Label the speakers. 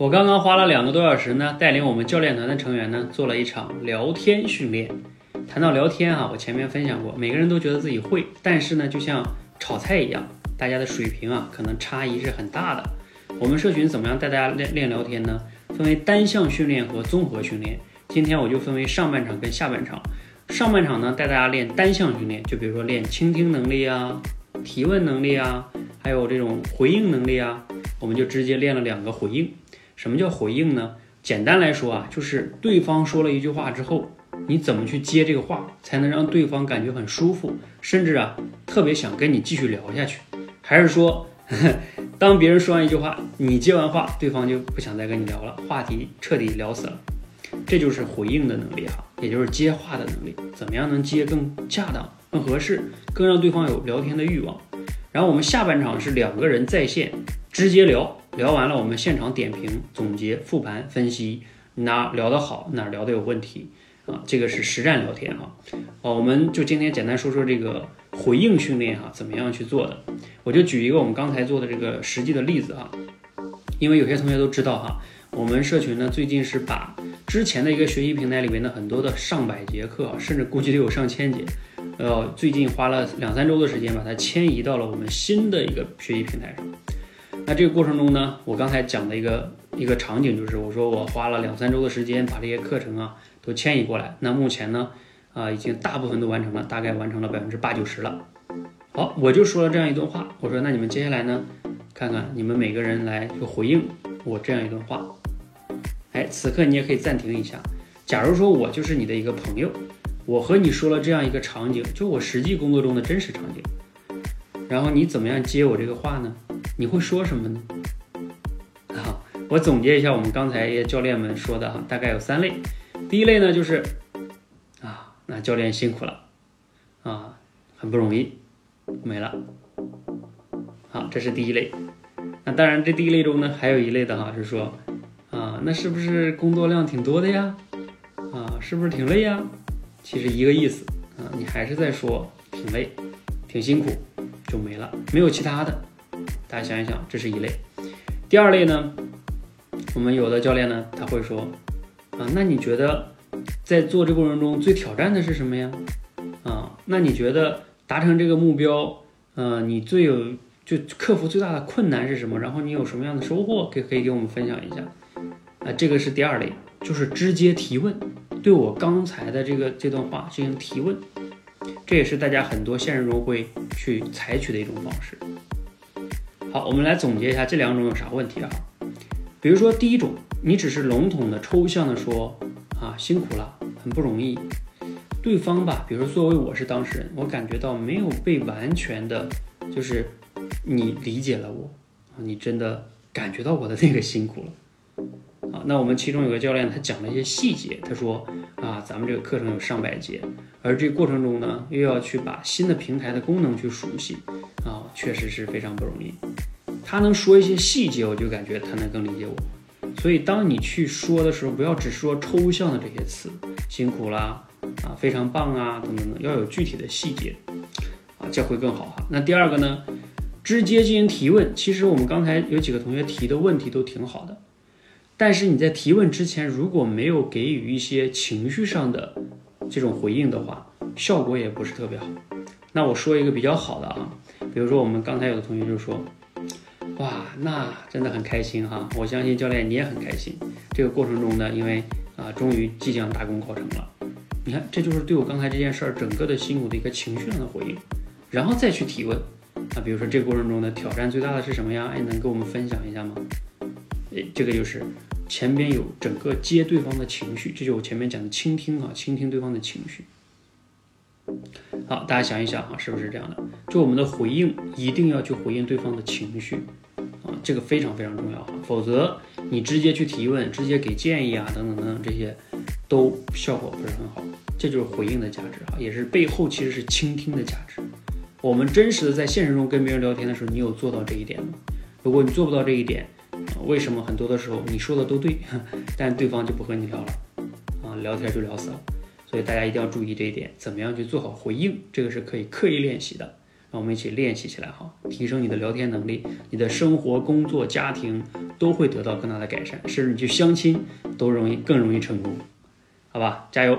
Speaker 1: 我刚刚花了两个多小时呢，带领我们教练团的成员呢做了一场聊天训练。谈到聊天啊，我前面分享过，每个人都觉得自己会，但是呢，就像炒菜一样，大家的水平啊可能差异是很大的。我们社群怎么样带大家练练聊天呢？分为单项训练和综合训练。今天我就分为上半场跟下半场。上半场呢，带大家练单项训练，就比如说练倾听能力啊、提问能力啊，还有这种回应能力啊，我们就直接练了两个回应。什么叫回应呢？简单来说啊，就是对方说了一句话之后，你怎么去接这个话，才能让对方感觉很舒服，甚至啊特别想跟你继续聊下去，还是说，当别人说完一句话，你接完话，对方就不想再跟你聊了，话题彻底聊死了。这就是回应的能力哈，也就是接话的能力。怎么样能接更恰当、更合适、更让对方有聊天的欲望？然后我们下半场是两个人在线直接聊，聊完了我们现场点评、总结、复盘、分析，哪聊得好，哪聊得有问题啊？这个是实战聊天哈。哦，我们就今天简单说说这个回应训练哈，怎么样去做的？我就举一个我们刚才做的这个实际的例子啊，因为有些同学都知道哈。我们社群呢，最近是把之前的一个学习平台里面的很多的上百节课，甚至估计得有上千节，呃，最近花了两三周的时间，把它迁移到了我们新的一个学习平台上。那这个过程中呢，我刚才讲的一个一个场景就是，我说我花了两三周的时间把这些课程啊都迁移过来。那目前呢，啊，已经大部分都完成了，大概完成了百分之八九十了。好，我就说了这样一段话，我说那你们接下来呢，看看你们每个人来就回应我这样一段话。哎，此刻你也可以暂停一下。假如说我就是你的一个朋友，我和你说了这样一个场景，就我实际工作中的真实场景，然后你怎么样接我这个话呢？你会说什么呢？啊，我总结一下我们刚才教练们说的哈，大概有三类。第一类呢就是啊，那教练辛苦了啊，很不容易，没了。好，这是第一类。那当然，这第一类中呢，还有一类的哈，是说。啊，那是不是工作量挺多的呀？啊，是不是挺累呀？其实一个意思啊，你还是在说挺累、挺辛苦，就没了，没有其他的。大家想一想，这是一类。第二类呢，我们有的教练呢，他会说啊，那你觉得在做这过程中最挑战的是什么呀？啊，那你觉得达成这个目标，呃，你最有就克服最大的困难是什么？然后你有什么样的收获，可可以给我们分享一下。啊，这个是第二类，就是直接提问，对我刚才的这个这段话进行提问，这也是大家很多现实中会去采取的一种方式。好，我们来总结一下这两种有啥问题啊？比如说第一种，你只是笼统的、抽象的说啊辛苦了，很不容易，对方吧，比如作为我是当事人，我感觉到没有被完全的，就是你理解了我，你真的感觉到我的那个辛苦了。啊，那我们其中有个教练，他讲了一些细节。他说啊，咱们这个课程有上百节，而这过程中呢，又要去把新的平台的功能去熟悉，啊，确实是非常不容易。他能说一些细节，我就感觉他能更理解我。所以，当你去说的时候，不要只说抽象的这些词，辛苦啦，啊，非常棒啊，等等等，要有具体的细节，啊，这会更好哈。那第二个呢，直接进行提问。其实我们刚才有几个同学提的问题都挺好的。但是你在提问之前，如果没有给予一些情绪上的这种回应的话，效果也不是特别好。那我说一个比较好的啊，比如说我们刚才有的同学就说，哇，那真的很开心哈，我相信教练你也很开心。这个过程中呢，因为啊，终于即将大功告成了，你看这就是对我刚才这件事儿整个的辛苦的一个情绪上的回应，然后再去提问啊，比如说这个过程中的挑战最大的是什么呀？哎，能跟我们分享一下吗？哎，这个就是。前边有整个接对方的情绪，这就是我前面讲的倾听啊，倾听对方的情绪。好，大家想一想哈，是不是这样的？就我们的回应一定要去回应对方的情绪啊，这个非常非常重要哈，否则你直接去提问、直接给建议啊，等等等等这些，都效果不是很好。这就是回应的价值哈，也是背后其实是倾听的价值。我们真实的在现实中跟别人聊天的时候，你有做到这一点吗？如果你做不到这一点，为什么很多的时候你说的都对，但对方就不和你聊了啊？聊天就聊死了。所以大家一定要注意这一点，怎么样去做好回应，这个是可以刻意练习的。让我们一起练习起来哈，提升你的聊天能力，你的生活、工作、家庭都会得到更大的改善，甚至你去相亲都容易更容易成功，好吧？加油！